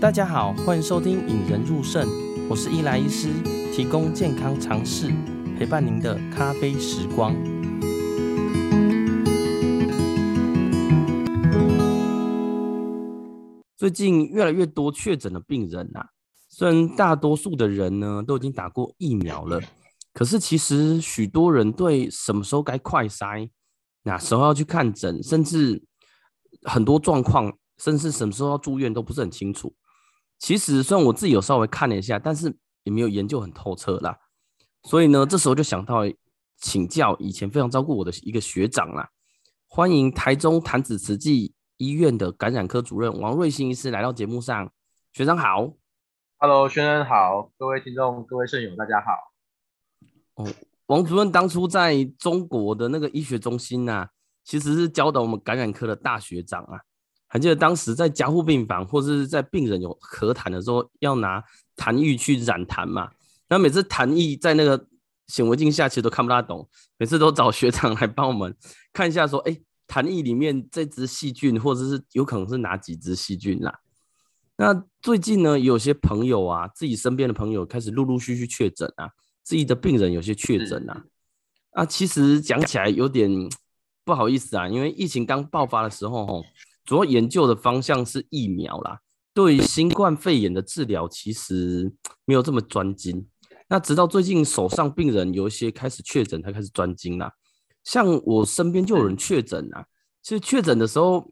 大家好，欢迎收听《引人入胜》，我是伊莱医师，提供健康常识，陪伴您的咖啡时光。最近越来越多确诊的病人啊，虽然大多数的人呢都已经打过疫苗了，可是其实许多人对什么时候该快筛，哪时候要去看诊，甚至很多状况，甚至什么时候要住院都不是很清楚。其实虽然我自己有稍微看了一下，但是也没有研究很透彻啦。所以呢，这时候就想到请教以前非常照顾我的一个学长啦。欢迎台中潭子慈济医院的感染科主任王瑞兴医师来到节目上。学长好，Hello，学生好，各位听众、各位肾友大家好。哦，王主任当初在中国的那个医学中心呐、啊，其实是教导我们感染科的大学长啊。还记得当时在加护病房或者是在病人有咳痰的时候，要拿痰液去染痰嘛？那每次痰液在那个显微镜下，其实都看不大懂。每次都找学长来帮我们看一下，说：“哎，痰液里面这只细菌，或者是有可能是哪几只细菌啦？”那最近呢，有些朋友啊，自己身边的朋友开始陆陆续续确诊啊，自己的病人有些确诊啊。啊，其实讲起来有点不好意思啊，因为疫情刚爆发的时候，吼。主要研究的方向是疫苗啦，对于新冠肺炎的治疗其实没有这么专精。那直到最近手上病人有一些开始确诊，才开始专精啦。像我身边就有人确诊啊，其实确诊的时候，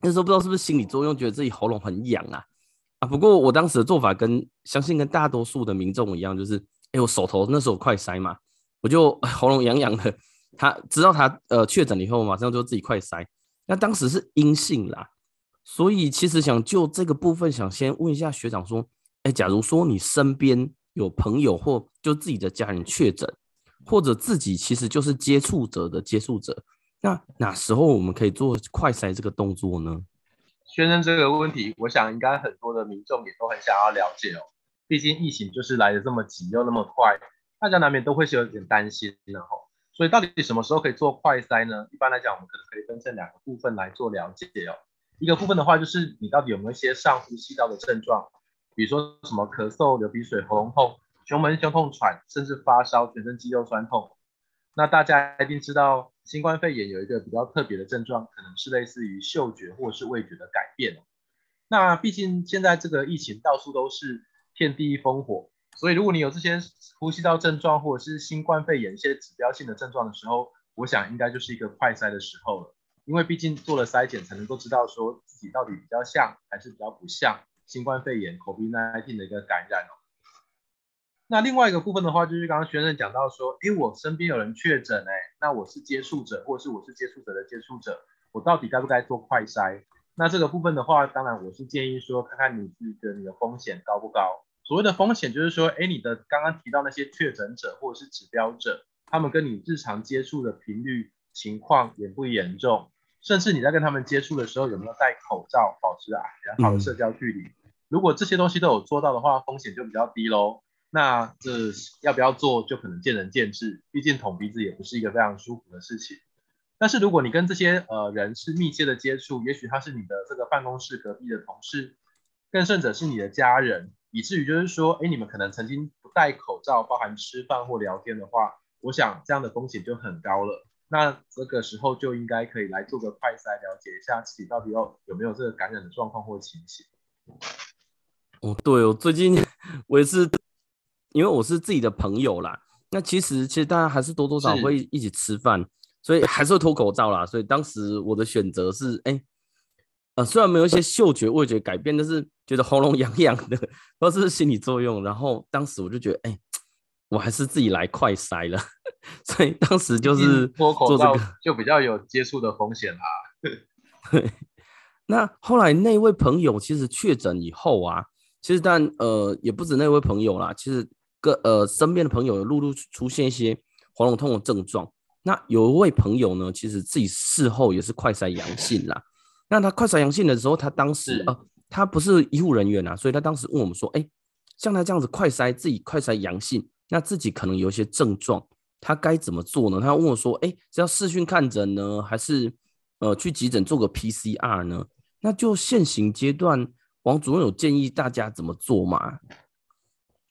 那时候不知道是不是心理作用，觉得自己喉咙很痒啊啊。不过我当时的做法跟相信跟大多数的民众一样，就是哎、欸，我手头那时候快塞嘛，我就 喉咙痒痒的。他知道他呃确诊以后，马上就自己快筛。那当时是阴性啦，所以其实想就这个部分，想先问一下学长说，哎，假如说你身边有朋友或就自己的家人确诊，或者自己其实就是接触者的接触者，那哪时候我们可以做快筛这个动作呢？先生这个问题，我想应该很多的民众也都很想要了解哦，毕竟疫情就是来的这么急又那么快，大家难免都会是有点担心的吼。所以到底什么时候可以做快筛呢？一般来讲，我们可能可以分成两个部分来做了解哦。一个部分的话，就是你到底有没有一些上呼吸道的症状，比如说什么咳嗽、流鼻水、喉咙痛、胸闷、胸痛、喘，甚至发烧、全身肌肉酸痛。那大家一定知道，新冠肺炎有一个比较特别的症状，可能是类似于嗅觉或是味觉的改变。那毕竟现在这个疫情到处都是遍地烽火。所以，如果你有这些呼吸道症状，或者是新冠肺炎一些指标性的症状的时候，我想应该就是一个快筛的时候了。因为毕竟做了筛检，才能够知道说自己到底比较像还是比较不像新冠肺炎 COVID-19 的一个感染哦。那另外一个部分的话，就是刚刚学生讲到说，诶，我身边有人确诊，哎，那我是接触者，或者是我是接触者的接触者，我到底该不该做快筛？那这个部分的话，当然我是建议说，看看你自己的你的风险高不高。所谓的风险就是说，哎，你的刚刚提到那些确诊者或者是指标者，他们跟你日常接触的频率情况严不严重，甚至你在跟他们接触的时候有没有戴口罩，保持啊良好的社交距离。如果这些东西都有做到的话，风险就比较低喽。那这要不要做，就可能见仁见智，毕竟捅鼻子也不是一个非常舒服的事情。但是如果你跟这些呃人是密切的接触，也许他是你的这个办公室隔壁的同事，更甚者是你的家人。以至于就是说，哎，你们可能曾经不戴口罩，包含吃饭或聊天的话，我想这样的风险就很高了。那这个时候就应该可以来做个快筛，了解一下自己到底有有没有这个感染的状况或情形。哦，对哦，最近我也是，因为我是自己的朋友啦。那其实其实大家还是多多少少会一起吃饭，所以还是会脱口罩啦。所以当时我的选择是，哎。呃，虽然没有一些嗅觉、味觉改变，但是觉得喉咙痒痒的，都是心理作用。然后当时我就觉得，哎、欸，我还是自己来快筛了。所以当时就是脱口罩就比较有接触的风险啦。对。那后来那位朋友其实确诊以后啊，其实但呃也不止那位朋友啦，其实个呃身边的朋友有陆陆出现一些喉咙痛的症状。那有一位朋友呢，其实自己事后也是快筛阳性啦。那他快筛阳性的时候，他当时呃，他不是医护人员啊，所以他当时问我们说，哎、欸，像他这样子快筛自己快筛阳性，那自己可能有一些症状，他该怎么做呢？他问我说，哎、欸，是要视讯看诊呢，还是呃去急诊做个 PCR 呢？那就现行阶段，王主任有建议大家怎么做吗？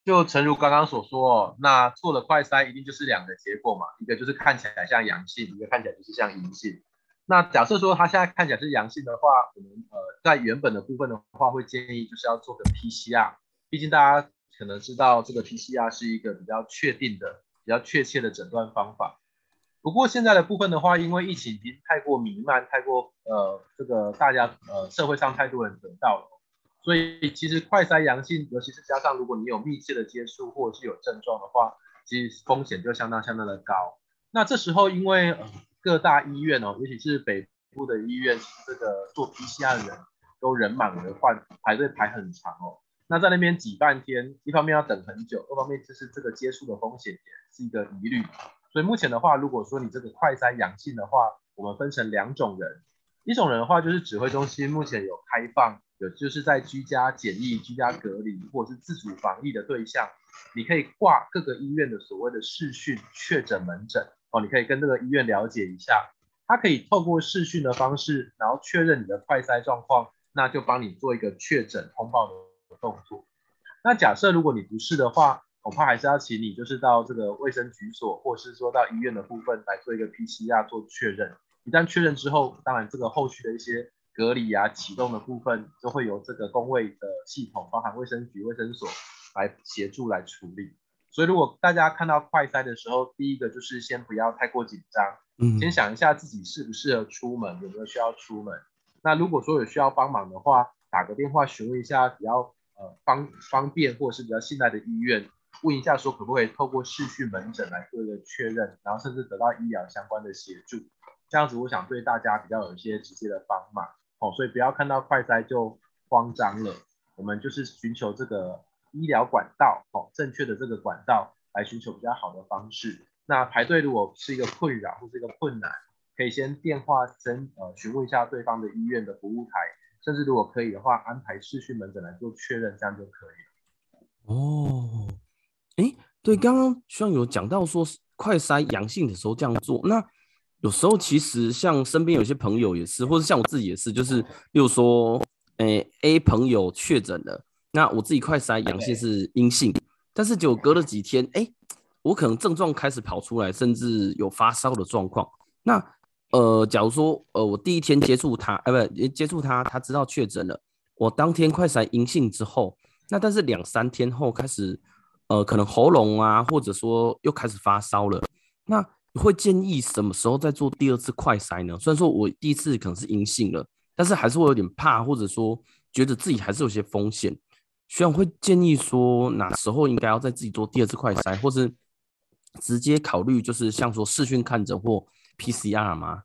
就诚如刚刚所说，那做了快筛一定就是两个结果嘛，一个就是看起来像阳性，一个看起来就是像阴性。那假设说他现在看起来是阳性的话，我们呃在原本的部分的话，会建议就是要做个 PCR，毕竟大家可能知道这个 PCR 是一个比较确定的、比较确切的诊断方法。不过现在的部分的话，因为疫情已经太过弥漫，太过呃这个大家呃社会上太多人得到了。所以其实快筛阳性，尤其是加上如果你有密切的接触或者是有症状的话，其实风险就相当相当的高。那这时候因为呃各大医院哦，尤其是北部的医院，这个做 PCR 的人都人满为患，排队排很长哦。那在那边挤半天，一方面要等很久，二方面就是这个接触的风险也是一个疑虑。所以目前的话，如果说你这个快筛阳性的话，我们分成两种人，一种人的话就是指挥中心目前有开放。有就是在居家检疫、居家隔离或者是自主防疫的对象，你可以挂各个医院的所谓的视讯确诊门诊哦，你可以跟这个医院了解一下，他可以透过视讯的方式，然后确认你的快筛状况，那就帮你做一个确诊通报的动作。那假设如果你不是的话，恐怕还是要请你就是到这个卫生局所，或是说到医院的部分来做一个 PCR 做确认。一旦确认之后，当然这个后续的一些。隔离啊，启动的部分就会由这个公卫的系统，包含卫生局、卫生所来协助来处理。所以，如果大家看到快筛的时候，第一个就是先不要太过紧张，嗯，先想一下自己适不适合出门，有没有需要出门。那如果说有需要帮忙的话，打个电话询问一下比较呃方方便或者是比较信赖的医院，问一下说可不可以透过视讯门诊来做一个确认，然后甚至得到医疗相关的协助。这样子，我想对大家比较有一些直接的帮忙。哦，所以不要看到快筛就慌张了，我们就是寻求这个医疗管道，哦，正确的这个管道来寻求比较好的方式。那排队如果是一个困扰或是一个困难，可以先电话询呃询问一下对方的医院的服务台，甚至如果可以的话，安排视讯门诊来做确认，这样就可以了。哦，哎，对，刚刚希望有讲到说快筛阳性的时候这样做，那。有时候其实像身边有些朋友也是，或者像我自己也是，就是例如说，诶、A 朋友确诊了，那我自己快筛阳性是阴性，但是就隔了几天，哎、欸，我可能症状开始跑出来，甚至有发烧的状况。那呃，假如说呃我第一天接触他，哎、呃、不接触他，他知道确诊了，我当天快筛阴性之后，那但是两三天后开始，呃可能喉咙啊，或者说又开始发烧了，那。你会建议什么时候再做第二次快筛呢？虽然说我第一次可能是阴性了，但是还是会有点怕，或者说觉得自己还是有些风险。学长会建议说哪时候应该要再自己做第二次快筛，或是直接考虑就是像说视讯看诊或 PCR 吗？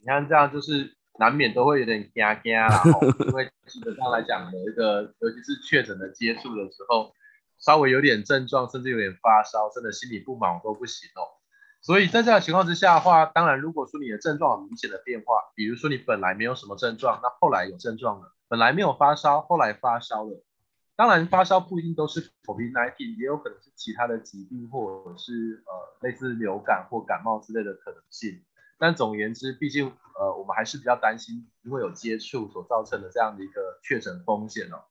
你看这样就是难免都会有点惊惊啦，因为基本上来讲有一个尤其是确诊的接触的时候。稍微有点症状，甚至有点发烧，真的心里不忙都不行哦。所以在这样的情况之下的话，当然如果说你的症状有明显的变化，比如说你本来没有什么症状，那后来有症状了；本来没有发烧，后来发烧了。当然发烧不一定都是 COVID-19，也有可能是其他的疾病，或者是呃类似流感或感冒之类的可能性。但总而言之，毕竟呃我们还是比较担心因为有接触所造成的这样的一个确诊风险哦。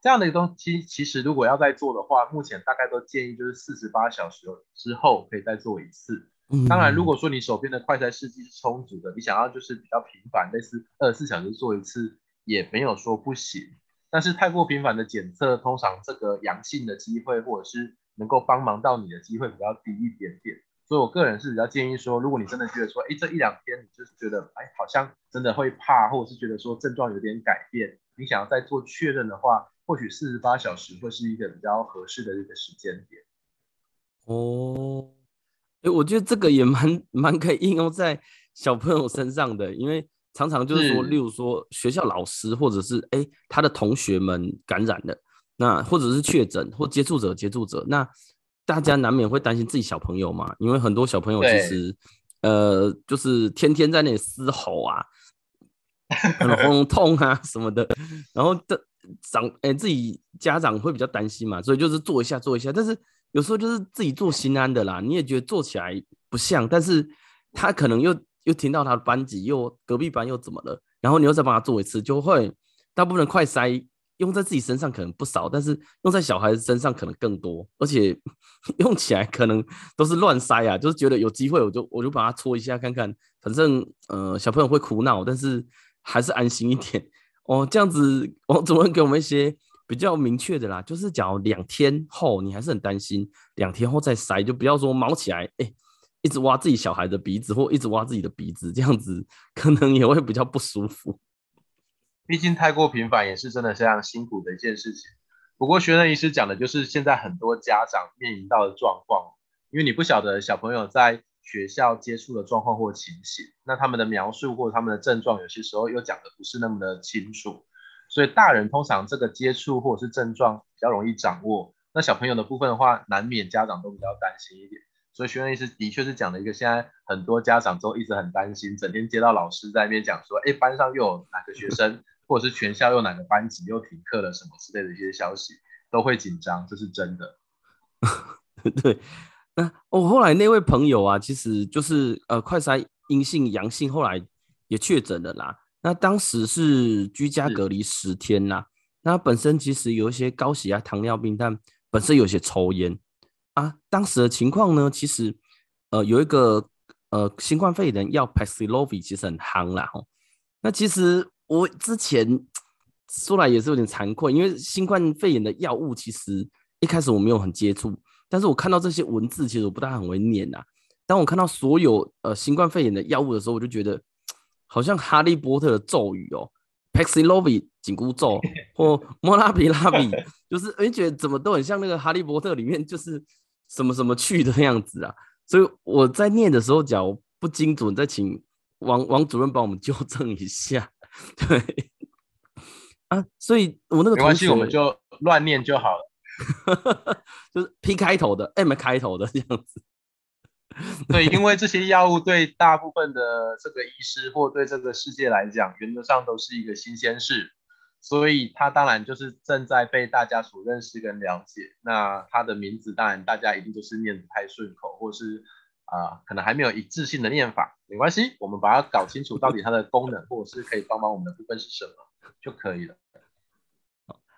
这样的一个东西，其实如果要再做的话，目前大概都建议就是四十八小时之后可以再做一次。当然，如果说你手边的快筛试剂是充足的，你想要就是比较频繁，类似二十四小时做一次，也没有说不行。但是太过频繁的检测，通常这个阳性的机会或者是能够帮忙到你的机会比较低一点点。所以我个人是比较建议说，如果你真的觉得说，哎，这一两天你就是觉得，哎，好像真的会怕，或者是觉得说症状有点改变，你想要再做确认的话。或许四十八小时会是一个比较合适的一个时间点。哦，哎，我觉得这个也蛮蛮可以应用在小朋友身上的，因为常常就是说，例如说学校老师或者是哎他的同学们感染了，那或者是确诊或接触者接触者，那大家难免会担心自己小朋友嘛，因为很多小朋友其实呃就是天天在那里嘶吼啊，喉咙痛啊什么的，然后的。长诶、欸，自己家长会比较担心嘛，所以就是做一下做一下，但是有时候就是自己做心安的啦，你也觉得做起来不像，但是他可能又又听到他的班级又隔壁班又怎么了，然后你又再帮他做一次，就会大部分快塞用在自己身上可能不少，但是用在小孩子身上可能更多，而且 用起来可能都是乱塞啊，就是觉得有机会我就我就把它搓一下看看，反正呃小朋友会哭闹，但是还是安心一点哦。这样子王主任给我们一些比较明确的啦，就是假如两天后你还是很担心，两天后再塞，就不要说毛起来，哎、一直挖自己小孩的鼻子或一直挖自己的鼻子，这样子 可能也会比较不舒服。毕竟太过频繁也是真的非常辛苦的一件事情。不过学任医师讲的就是现在很多家长面临到的状况，因为你不晓得小朋友在学校接触的状况或情形，那他们的描述或他们的症状有些时候又讲的不是那么的清楚，所以大人通常这个接触或者是症状比较容易掌握，那小朋友的部分的话，难免家长都比较担心一点。所以学院医师的确是讲了一个现在很多家长都一直很担心，整天接到老师在那边讲说，哎，班上又有哪个学生。或者是全校又哪个班级又停课了什么之类的一些消息，都会紧张，这是真的。对，那我、哦、后来那位朋友啊，其实就是呃快筛阴性阳性，后来也确诊了啦。那当时是居家隔离十天啦。那本身其实有一些高血压、糖尿病，但本身有些抽烟啊。当时的情况呢，其实呃有一个呃新冠肺炎药 Paxlovid 其实很夯啦。吼，那其实。我之前说来也是有点惭愧，因为新冠肺炎的药物其实一开始我没有很接触，但是我看到这些文字，其实我不大很会念呐。当我看到所有呃新冠肺炎的药物的时候，我就觉得好像哈利波特的咒语哦，Paxlovid 紧箍咒 或莫拉比拉比，就是而且觉得怎么都很像那个哈利波特里面就是什么什么去的样子啊。所以我在念的时候，假如不精准，再请王王主任帮我们纠正一下。对啊，所以我那个没关系，我们就乱念就好了，就是 P 开头的，M 开头的这样子。对，因为这些药物对大部分的这个医师或对这个世界来讲，原则上都是一个新鲜事，所以它当然就是正在被大家所认识跟了解。那它的名字当然大家一定就是念得太顺口，或是。啊，可能还没有一致性的念法，没关系，我们把它搞清楚，到底它的功能或者是可以帮忙我们的部分是什么就可以了。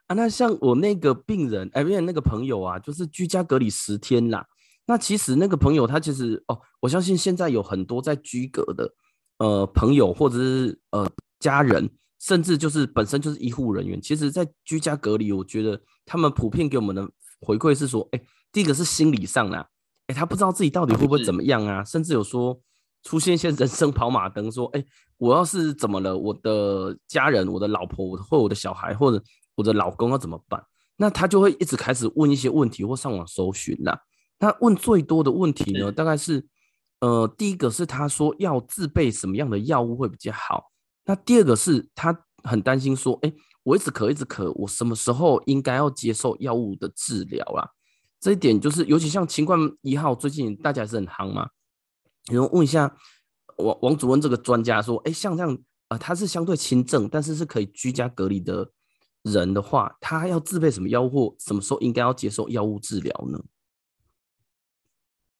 啊，那像我那个病人，哎，不是那个朋友啊，就是居家隔离十天啦。那其实那个朋友他其实哦，我相信现在有很多在居隔的呃朋友或者是呃家人，甚至就是本身就是医护人员，其实在居家隔离，我觉得他们普遍给我们的回馈是说，哎，第一个是心理上啦。欸、他不知道自己到底会不会怎么样啊，甚至有说出现一些人生跑马灯，说：“哎、欸，我要是怎么了，我的家人、我的老婆，或我的小孩，或者我的老公要怎么办？”那他就会一直开始问一些问题，或上网搜寻啦。那问最多的问题呢，大概是呃，第一个是他说要自备什么样的药物会比较好。那第二个是他很担心说：“哎、我一直咳，一直咳，我什么时候应该要接受药物的治疗啦？”这一点就是，尤其像新冠一号，最近大家是很夯嘛。然后问一下王王主任这个专家说，哎，像这样，呃，他是相对轻症，但是是可以居家隔离的人的话，他要自备什么药物，或什么时候应该要接受药物治疗呢？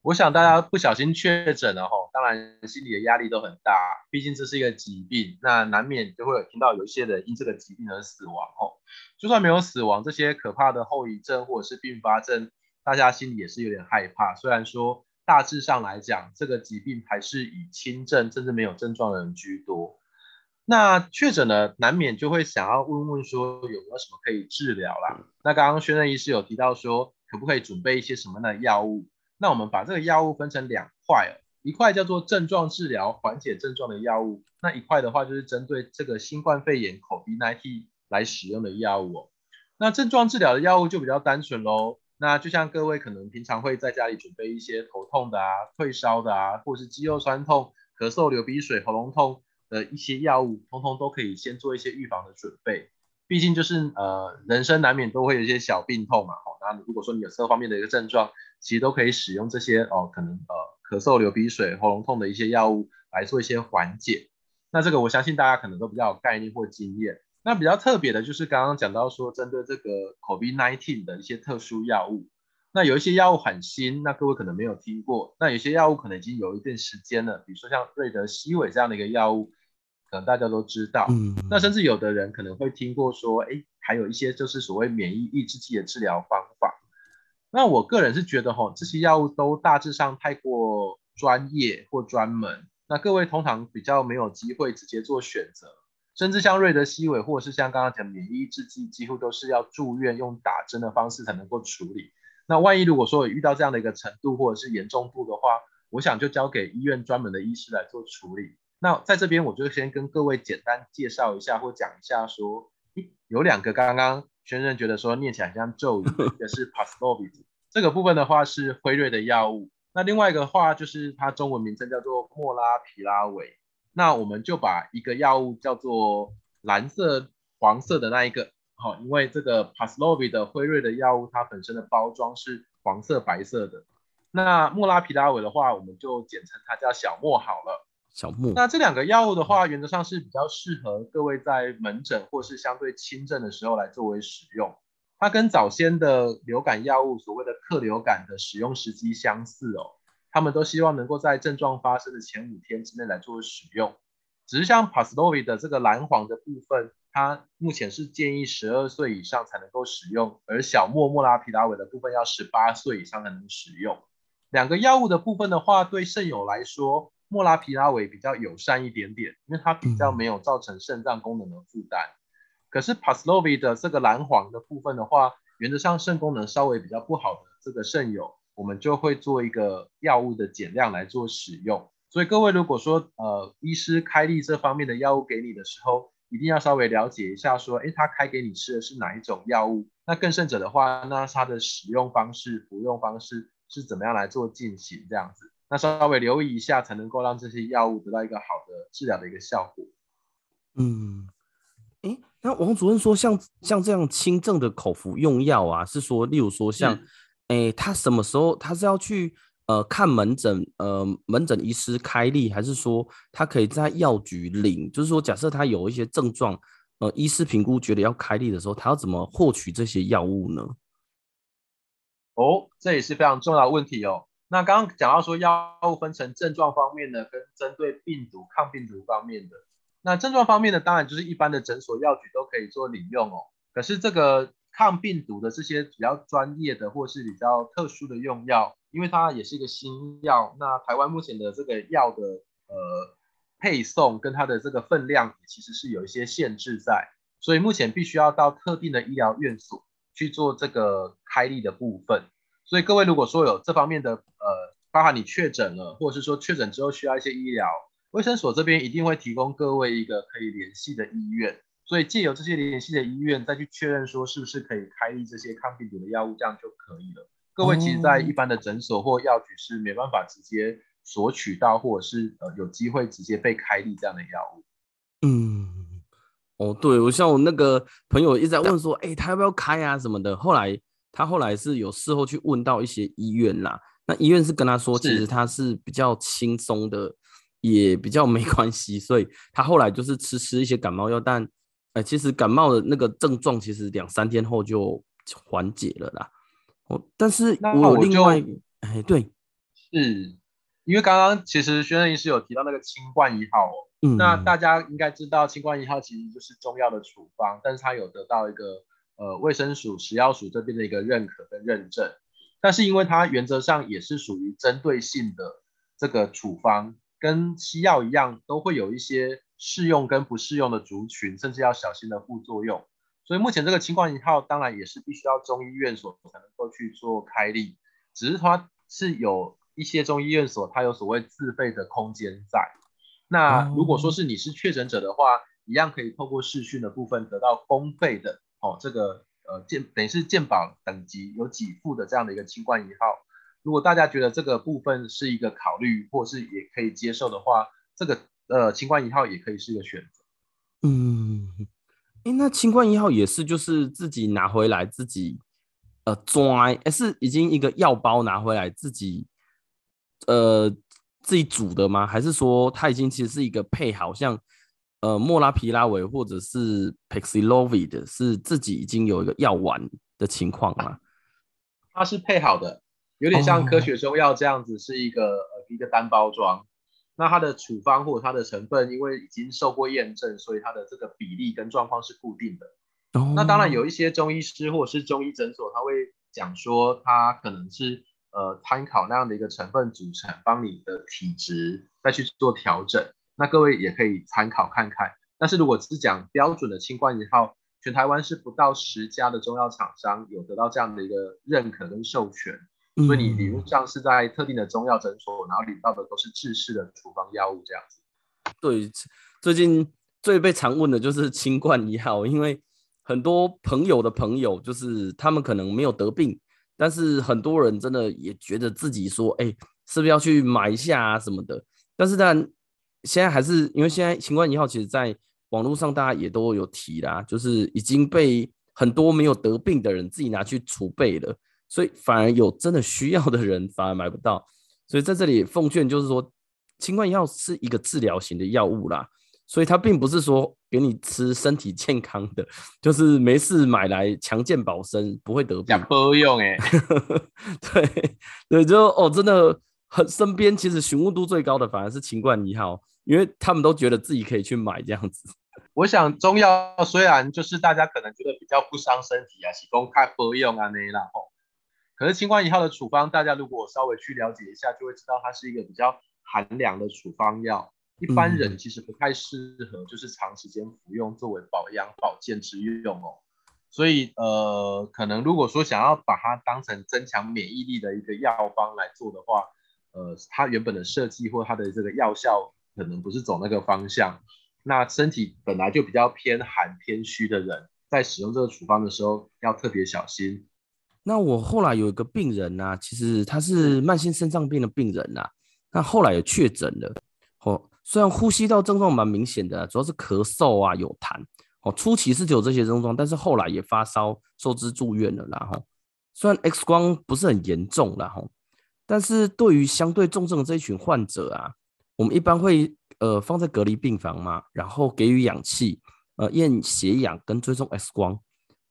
我想大家不小心确诊了吼，当然心里的压力都很大，毕竟这是一个疾病，那难免就会有听到有一些人因这个疾病而死亡吼。就算没有死亡，这些可怕的后遗症或者是并发症。大家心里也是有点害怕，虽然说大致上来讲，这个疾病还是以轻症甚至没有症状的人居多。那确诊呢，难免就会想要问问说有没有什么可以治疗啦？那刚刚宣任医师有提到说，可不可以准备一些什么样的药物？那我们把这个药物分成两块哦，一块叫做症状治疗缓解症状的药物，那一块的话就是针对这个新冠肺炎 COVID-19 来使用的药物哦。那症状治疗的药物就比较单纯喽。那就像各位可能平常会在家里准备一些头痛的啊、退烧的啊，或是肌肉酸痛、咳嗽、流鼻水、喉咙痛的一些药物，通通都可以先做一些预防的准备。毕竟就是呃，人生难免都会有一些小病痛嘛，好，那如果说你有这方面的一个症状，其实都可以使用这些哦，可能呃咳嗽、流鼻水、喉咙痛的一些药物来做一些缓解。那这个我相信大家可能都比较有概念或经验。那比较特别的就是刚刚讲到说，针对这个 COVID-19 的一些特殊药物，那有一些药物很新，那各位可能没有听过，那有些药物可能已经有一段时间了，比如说像瑞德西韦这样的一个药物，可能大家都知道。嗯，那甚至有的人可能会听过说，哎，还有一些就是所谓免疫抑制剂的治疗方法。那我个人是觉得，吼，这些药物都大致上太过专业或专门。那各位通常比较没有机会直接做选择，甚至像瑞德西韦或者是像刚刚讲免疫抑制剂，几乎都是要住院用打针的方式才能够处理。那万一如果说有遇到这样的一个程度或者是严重度的话，我想就交给医院专门的医师来做处理。那在这边我就先跟各位简单介绍一下或讲一下说，有两个刚刚轩任觉得说念起来很像咒语，一个是 Paxlovid，这个部分的话是辉瑞的药物。那另外一个的话就是它中文名称叫做莫拉皮拉韦，那我们就把一个药物叫做蓝色黄色的那一个，好，因为这个 Paxlovid 的辉瑞的药物它本身的包装是黄色白色的，那莫拉皮拉韦的话我们就简称它叫小莫好了。小莫。那这两个药物的话，原则上是比较适合各位在门诊或是相对轻症的时候来作为使用。它跟早先的流感药物所谓的克流感的使用时机相似哦，他们都希望能够在症状发生的前五天之内来做使用。只是像 Paxlovid 的这个蓝黄的部分，它目前是建议十二岁以上才能够使用，而小莫莫拉皮拉韦的部分要十八岁以上才能使用。两个药物的部分的话，对肾友来说，莫拉皮拉韦比较友善一点点，因为它比较没有造成肾脏功能的负担。可是 Paxlovid 的这个蓝黄的部分的话，原则上肾功能稍微比较不好的这个肾友，我们就会做一个药物的减量来做使用。所以各位如果说呃医师开立这方面的药物给你的时候，一定要稍微了解一下说，诶，他开给你吃的是哪一种药物？那更甚者的话，那它的使用方式、服用方式是怎么样来做进行这样子？那稍微留意一下，才能够让这些药物得到一个好的治疗的一个效果。嗯。诶，那王主任说像，像像这样轻症的口服用药啊，是说，例如说像，诶，他什么时候他是要去呃看门诊，呃门诊医师开立，还是说他可以在药局领？就是说，假设他有一些症状，呃，医师评估觉得要开立的时候，他要怎么获取这些药物呢？哦，这也是非常重要的问题哦。那刚刚讲到说，药物分成症状方面的，跟针对病毒抗病毒方面的。那症状方面呢，当然就是一般的诊所药局都可以做领用哦。可是这个抗病毒的这些比较专业的或是比较特殊的用药，因为它也是一个新药，那台湾目前的这个药的呃配送跟它的这个分量其实是有一些限制在，所以目前必须要到特定的医疗院所去做这个开立的部分。所以各位如果说有这方面的呃，包含你确诊了，或者是说确诊之后需要一些医疗。卫生所这边一定会提供各位一个可以联系的医院，所以借由这些联系的医院再去确认说是不是可以开立这些抗病毒的药物，这样就可以了。各位其实，在一般的诊所或药局是没办法直接索取到，或者是呃有机会直接被开立这样的药物。嗯，哦，对，我像我那个朋友一直在问说，哎，他要不要开啊什么的。后来他后来是有事后去问到一些医院啦，那医院是跟他说，其实他是比较轻松的。也比较没 关系，所以他后来就是吃吃一些感冒药，但，呃，其实感冒的那个症状其实两三天后就缓解了啦。哦，但是我有另外，哎，对，是因为刚刚其实宣任医师有提到那个清冠一号哦，嗯，那大家应该知道清冠一号其实就是中药的处方，但是它有得到一个呃卫生署食药署这边的一个认可跟认证，但是因为它原则上也是属于针对性的这个处方。跟西药一样，都会有一些适用跟不适用的族群，甚至要小心的副作用。所以目前这个清冠一号，当然也是必须要中医院所才能够去做开立，只是它是有一些中医院所，它有所谓自费的空间在。那如果说是你是确诊者的话，一样可以透过视讯的部分得到公费的哦，这个呃健等于是健保等级有给付的这样的一个清冠一号。如果大家觉得这个部分是一个考虑，或是也可以接受的话，这个呃清冠一号也可以是一个选择。嗯，哎，那清冠一号也是就是自己拿回来自己呃装，哎是已经一个药包拿回来自己呃自己煮的吗？还是说它已经其实是一个配好像呃莫拉皮拉韦或者是 Paxilovid 是自己已经有一个药丸的情况吗？它是配好的。有点像科学中药这样子，是一个呃一个单包装。那它的处方或者它的成分，因为已经受过验证，所以它的这个比例跟状况是固定的。哦、那当然有一些中医师或者是中医诊所，他会讲说，他可能是呃参考那样的一个成分组成，帮你的体质再去做调整。那各位也可以参考看看。但是如果只是讲标准的清冠一号，全台湾是不到十家的中药厂商有得到这样的一个认可跟授权。所以你理论上是在特定的中药诊所，然后领到的都是制式的处方药物这样子。对，最近最被常问的就是清冠一号，因为很多朋友的朋友就是他们可能没有得病，但是很多人真的也觉得自己说，哎，是不是要去买一下啊什么的？但是当然现在还是因为现在新冠一号其实在网络上大家也都有提啦，就是已经被很多没有得病的人自己拿去储备了。所以反而有真的需要的人反而买不到，所以在这里奉劝就是说，新冠一号是一个治疗型的药物啦，所以它并不是说给你吃身体健康的，就是没事买来强健保身，不会得病。讲不用哎，对对，就哦，真的很身边其实询问度最高的反而是清冠一号，因为他们都觉得自己可以去买这样子。我想中药虽然就是大家可能觉得比较不伤身体啊，是公开不用啊那啦吼。可是清冠一号的处方，大家如果稍微去了解一下，就会知道它是一个比较寒凉的处方药，一般人其实不太适合，就是长时间服用作为保养保健之用哦。所以呃，可能如果说想要把它当成增强免疫力的一个药方来做的话，呃，它原本的设计或它的这个药效可能不是走那个方向。那身体本来就比较偏寒偏虚的人，在使用这个处方的时候要特别小心。那我后来有一个病人呢、其实他是慢性肾脏病的病人呐、啊，那后来也确诊了。哦，虽然呼吸道症状蛮明显的，主要是咳嗽啊、有痰。哦，初期是只有这些症状，但是后来也发烧，受之住院了。然后，虽然 X 光不是很严重，然后，但是对于相对重症的这一群患者啊，我们一般会呃放在隔离病房嘛，然后给予氧气，呃验血氧跟追踪 X 光。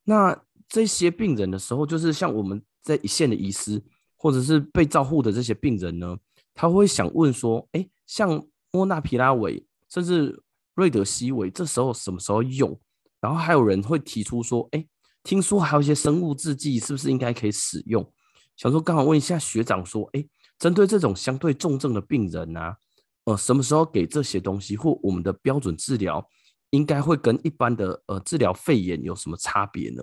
那这些病人的时候，就是像我们在一线的医师，或者是被照护的这些病人呢，他会想问说：哎，像莫纳皮拉韦，甚至瑞德西韦，这时候什么时候用？然后还有人会提出说：哎，听说还有一些生物制剂，是不是应该可以使用？想说刚好问一下学长说：哎，针对这种相对重症的病人啊，呃，什么时候给这些东西，或我们的标准治疗，应该会跟一般的呃治疗肺炎有什么差别呢？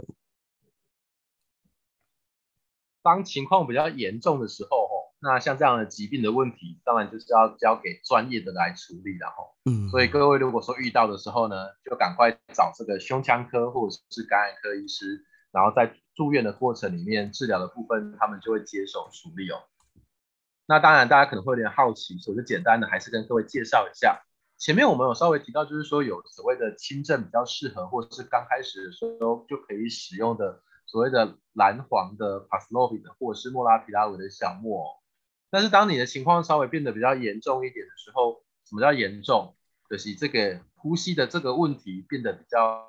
当情况比较严重的时候，吼，那像这样的疾病的问题，当然就是要交给专业的来处理，然后，嗯，所以各位如果说遇到的时候呢，就赶快找这个胸腔科或者是感染科医师，然后在住院的过程里面治疗的部分，他们就会接手处理哦。那当然，大家可能会有点好奇，所以就简单的还是跟各位介绍一下。前面我们有稍微提到，就是说有所谓的轻症比较适合，或者是刚开始的时候就可以使用的。所谓的蓝黄的帕斯洛比的或者是莫拉皮拉韦的小木偶，但是当你的情况稍微变得比较严重一点的时候，什么叫严重？就是这个呼吸的这个问题变得比较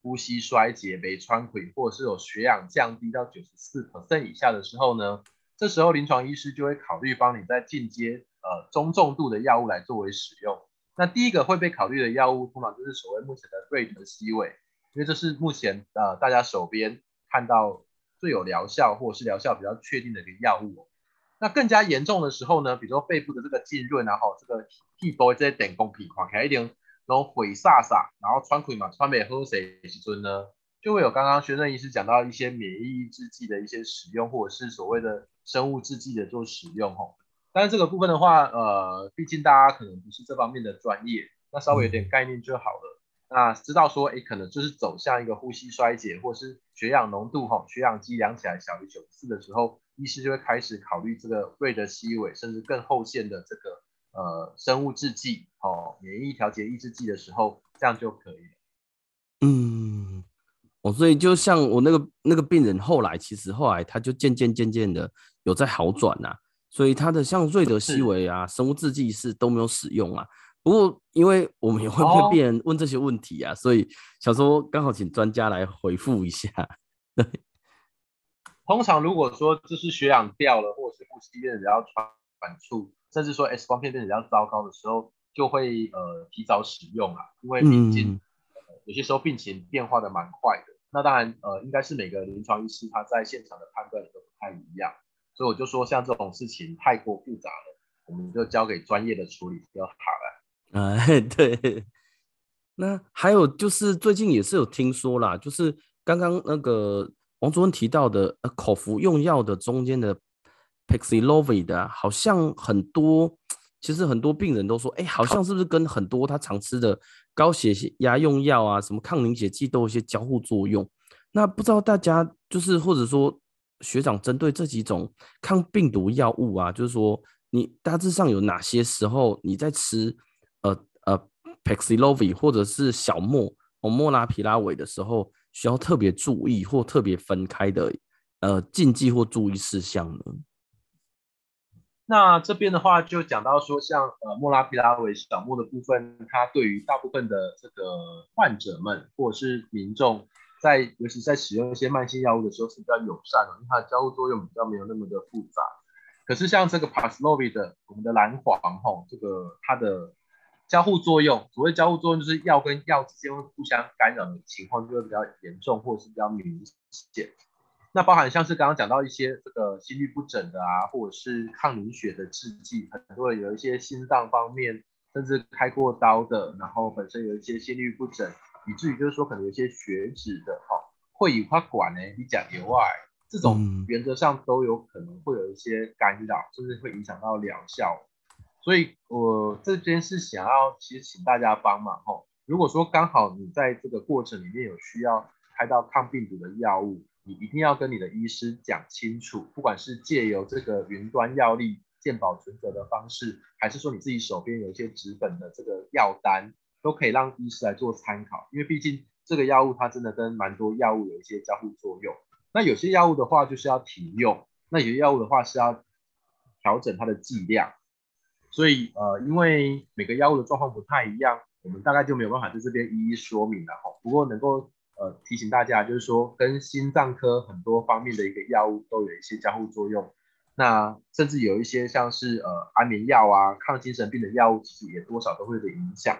呼吸衰竭、没喘气，或者是有血氧降低到九十四%以下的时候呢，这时候临床医师就会考虑帮你在进阶呃中重度的药物来作为使用。那第一个会被考虑的药物，通常就是所谓目前的瑞德西韦，因为这是目前呃大家手边。看到最有疗效或者是疗效比较确定的一个药物，那更加严重的时候呢，比如说肺部的这个浸润，然后这个气波这些点工皮垮开一点，然后毁煞煞，然后穿溃嘛，穿没喝水时尊呢，就会有刚刚宣任医师讲到一些免疫抑制剂的一些使用，或者是所谓的生物制剂的做使用哦。但是这个部分的话，呃，毕竟大家可能不是这方面的专业，那稍微有点概念就好了。那知道说，哎，可能就是走向一个呼吸衰竭，或是血氧浓度吼，血氧机量起来小于九十四的时候，医师就会开始考虑这个瑞德西韦，甚至更后线的这个呃生物制剂哦，免疫调节抑制剂的时候，这样就可以了。嗯，哦，所以就像我那个那个病人，后来其实后来他就渐渐渐渐的有在好转呐、啊，所以他的像瑞德西韦啊，生物制剂是都没有使用啊。不过，因为我们也会被病人问这些问题啊，哦、所以想说刚好请专家来回复一下。通常如果说就是血氧掉了，或者是呼吸变得比较喘喘促，甚至说 X 光片变得比较糟糕的时候，就会呃提早使用啊，因为毕竟、嗯呃、有些时候病情变化的蛮快的。那当然呃，应该是每个临床医师他在现场的判断都不太一样，所以我就说像这种事情太过复杂了，我们就交给专业的处理就好了。哎，对。那还有就是最近也是有听说啦，就是刚刚那个王主任提到的，呃，口服用药的中间的 Paxlovid 的，好像很多，其实很多病人都说，哎，好像是不是跟很多他常吃的高血压用药啊，什么抗凝血剂都有一些交互作用。那不知道大家就是或者说学长针对这几种抗病毒药物啊，就是说你大致上有哪些时候你在吃，呃呃。Paxlovi 或者是小莫哦莫拉皮拉韦的时候，需要特别注意或特别分开的呃禁忌或注意事项呢？那这边的话就讲到说，像呃莫拉皮拉韦小莫的部分，它对于大部分的这个患者们或者是民众，在尤其在使用一些慢性药物的时候是比较友善的，因为它的交互作用比较没有那么的复杂。可是像这个 Paxlovid 的我们的蓝黄吼，这个它的交互作用，所谓交互作用就是药跟药之间互相干扰的情况就会比较严重，或者是比较明显。那包含像是刚刚讲到一些这个心律不整的啊，或者是抗凝血的制剂，很多人有一些心脏方面甚至开过刀的，然后本身有一些心律不整，以至于就是说可能有些血脂的哈，会以花管呢，你讲以外，这种原则上都有可能会有一些干扰，甚至会影响到疗效。所以，我这边是想要，其实请大家帮忙吼。如果说刚好你在这个过程里面有需要开到抗病毒的药物，你一定要跟你的医师讲清楚，不管是借由这个云端药力健保存折的方式，还是说你自己手边有一些纸本的这个药单，都可以让医师来做参考。因为毕竟这个药物它真的跟蛮多药物有一些交互作用。那有些药物的话就是要停用，那有些药物的话是要调整它的剂量。所以，呃，因为每个药物的状况不太一样，我们大概就没有办法在这边一一说明了哈。不过能够呃提醒大家，就是说跟心脏科很多方面的一个药物都有一些交互作用，那甚至有一些像是呃安眠药啊、抗精神病的药物，其实也多少都会有影响。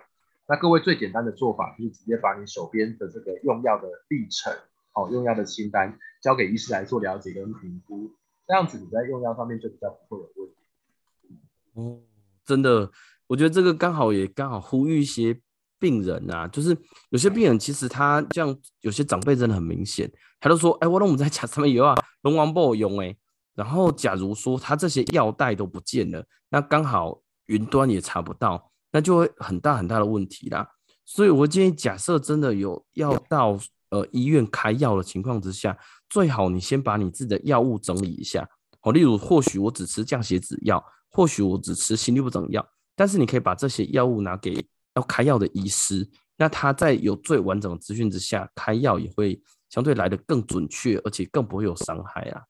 那各位最简单的做法就是直接把你手边的这个用药的历程，哦，用药的清单交给医师来做了解跟评估，这样子你在用药上面就比较不会有问题。哦。真的，我觉得这个刚好也刚好呼吁一些病人啊，就是有些病人其实他这样，有些长辈真的很明显，他都说，哎，我那我们在家上面有啊，龙王不好用哎。然后假如说他这些药袋都不见了，那刚好云端也查不到，那就会很大很大的问题啦。所以我建议，假设真的有要到呃医院开药的情况之下，最好你先把你自己的药物整理一下。哦，例如或许我只吃降血脂药。或许我只吃心律不整药，但是你可以把这些药物拿给要开药的医师，那他在有最完整的资讯之下开药也会相对来得更准确，而且更不会有伤害啊。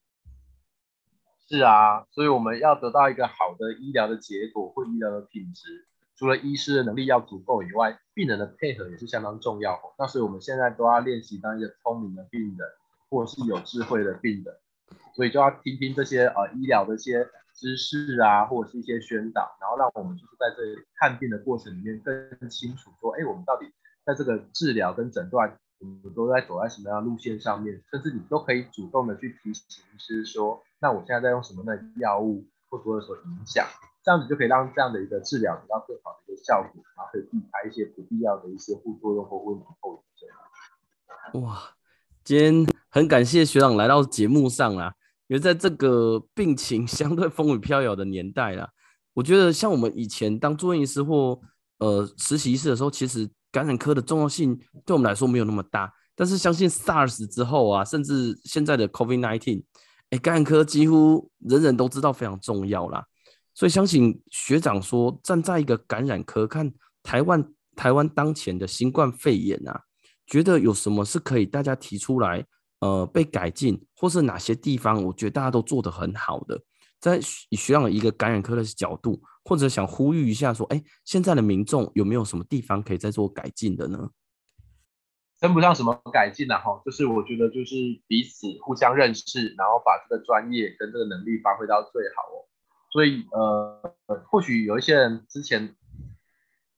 是啊，所以我们要得到一个好的医疗的结果或医疗的品质，除了医师的能力要足够以外，病人的配合也是相当重要。那所以我们现在都要练习当一个聪明的病人，或者是有智慧的病人，所以就要听听这些呃医疗的一些。知识啊，或者是一些宣导，然后让我们就是在这看病的过程里面更清楚说，哎，我们到底在这个治疗跟诊断，我们都在走在什么样的路线上面，甚至你都可以主动的去提醒医师说，那我现在在用什么的药物，会不会有所影响？这样子就可以让这样的一个治疗得到更好的一个效果，然后可以避开一些不必要的一些副作用或问题后遗症。哇，今天很感谢学长来到节目上啦。因为在这个病情相对风雨飘摇的年代啦，我觉得像我们以前当住院医师或呃实习医师的时候，其实感染科的重要性对我们来说没有那么大。但是相信 SARS 之后啊，甚至现在的 COVID-19，哎，感染科几乎人人都知道非常重要啦。所以相信学长说，站在一个感染科看台湾台湾当前的新冠肺炎啊，觉得有什么是可以大家提出来。呃，被改进，或是哪些地方，我觉得大家都做得很好的，在学长一个感染科的角度，或者想呼吁一下，说，哎，现在的民众有没有什么地方可以再做改进的呢？称不上什么改进了哈，就是我觉得就是彼此互相认识，然后把这个专业跟这个能力发挥到最好哦。所以呃，或许有一些人之前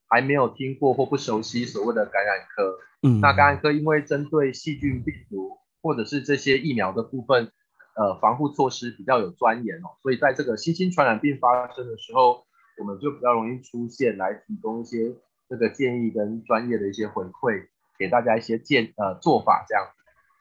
还没有听过或不熟悉所谓的感染科。嗯，那感染科因为针对细菌、病毒或者是这些疫苗的部分，呃，防护措施比较有钻研哦，所以在这个新兴传染病发生的时候，我们就比较容易出现来提供一些这个建议跟专业的一些回馈，给大家一些建呃做法这样。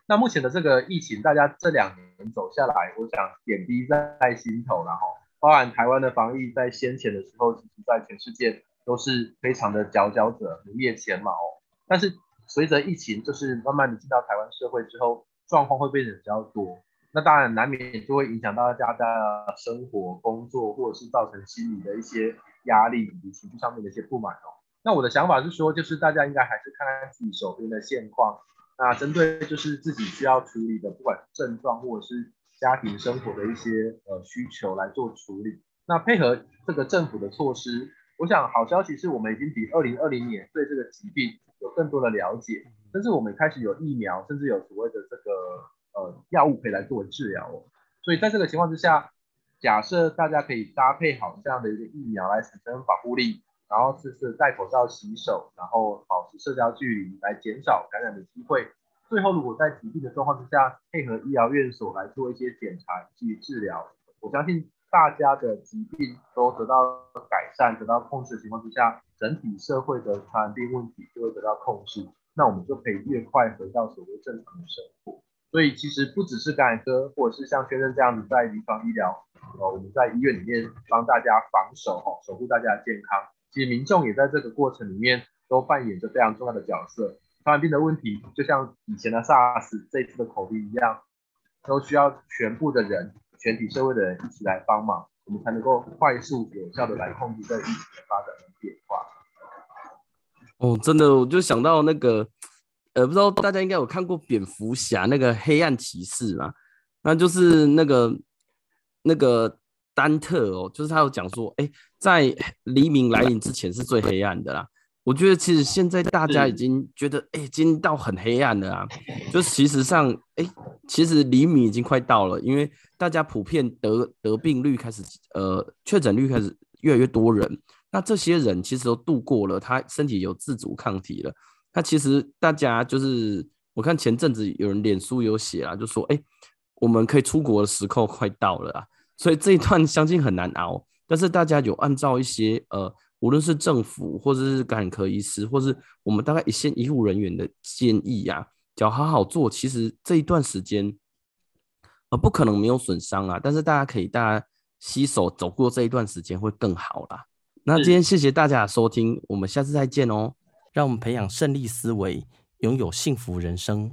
那目前的这个疫情，大家这两年走下来，我想点滴在心头，然后包含台湾的防疫，在先前的时候，其实在全世界都是非常的佼佼者，名列前茅。但是随着疫情就是慢慢的进到台湾社会之后，状况会变得比较多，那当然难免就会影响到大家的生活、工作，或者是造成心理的一些压力以及情绪上面的一些不满哦。那我的想法是说，就是大家应该还是看看自己手边的现况。那针对就是自己需要处理的，不管症状或者是家庭生活的一些呃需求来做处理。那配合这个政府的措施，我想好消息是我们已经比二零二零年对这个疾病有更多的了解，甚至我们开始有疫苗，甚至有所谓的这个呃药物可以来作为治疗哦。所以在这个情况之下，假设大家可以搭配好这样的一个疫苗来产生保护力。然后试试戴口罩、洗手，然后保持社交距离，来减少感染的机会。最后，如果在疾病的状况之下，配合医疗院所来做一些检查及治疗，我相信大家的疾病都得到改善、得到控制的情况之下，整体社会的传染病问题就会得到控制。那我们就可以越快回到所谓正常的生活。所以，其实不只是感染科，或者是像先生这样子在临床医疗，呃，我们在医院里面帮大家防守，哈，守护大家的健康。其实民众也在这个过程里面都扮演着非常重要的角色。传染病的问题，就像以前的 SARS、这次的 COVID 一样，都需要全部的人、全体社会的人一起来帮忙，我们才能够快速有效的来控制这疫情的发展和变化。哦，真的，我就想到那个，呃，不知道大家应该有看过蝙蝠侠那个黑暗骑士嘛？那就是那个那个。丹特哦，就是他有讲说，哎、在黎明来临之前是最黑暗的啦。我觉得其实现在大家已经觉得，哎、欸，已经到很黑暗了啊。就其实上，哎、欸，其实黎明已经快到了，因为大家普遍得得病率开始，呃，确诊率开始越来越多人。那这些人其实都度过了，他身体有自主抗体了。那其实大家就是，我看前阵子有人脸书有写啊，就说，哎、欸，我们可以出国的时候快到了啊。所以这一段相信很难熬，但是大家有按照一些呃，无论是政府或者是感染科医师，或是我们大概一线医护人员的建议呀、啊，只要好好做，其实这一段时间呃不可能没有损伤啊。但是大家可以大家携手走过这一段时间会更好啦。那今天谢谢大家的收听，我们下次再见哦。让我们培养胜利思维，拥有幸福人生。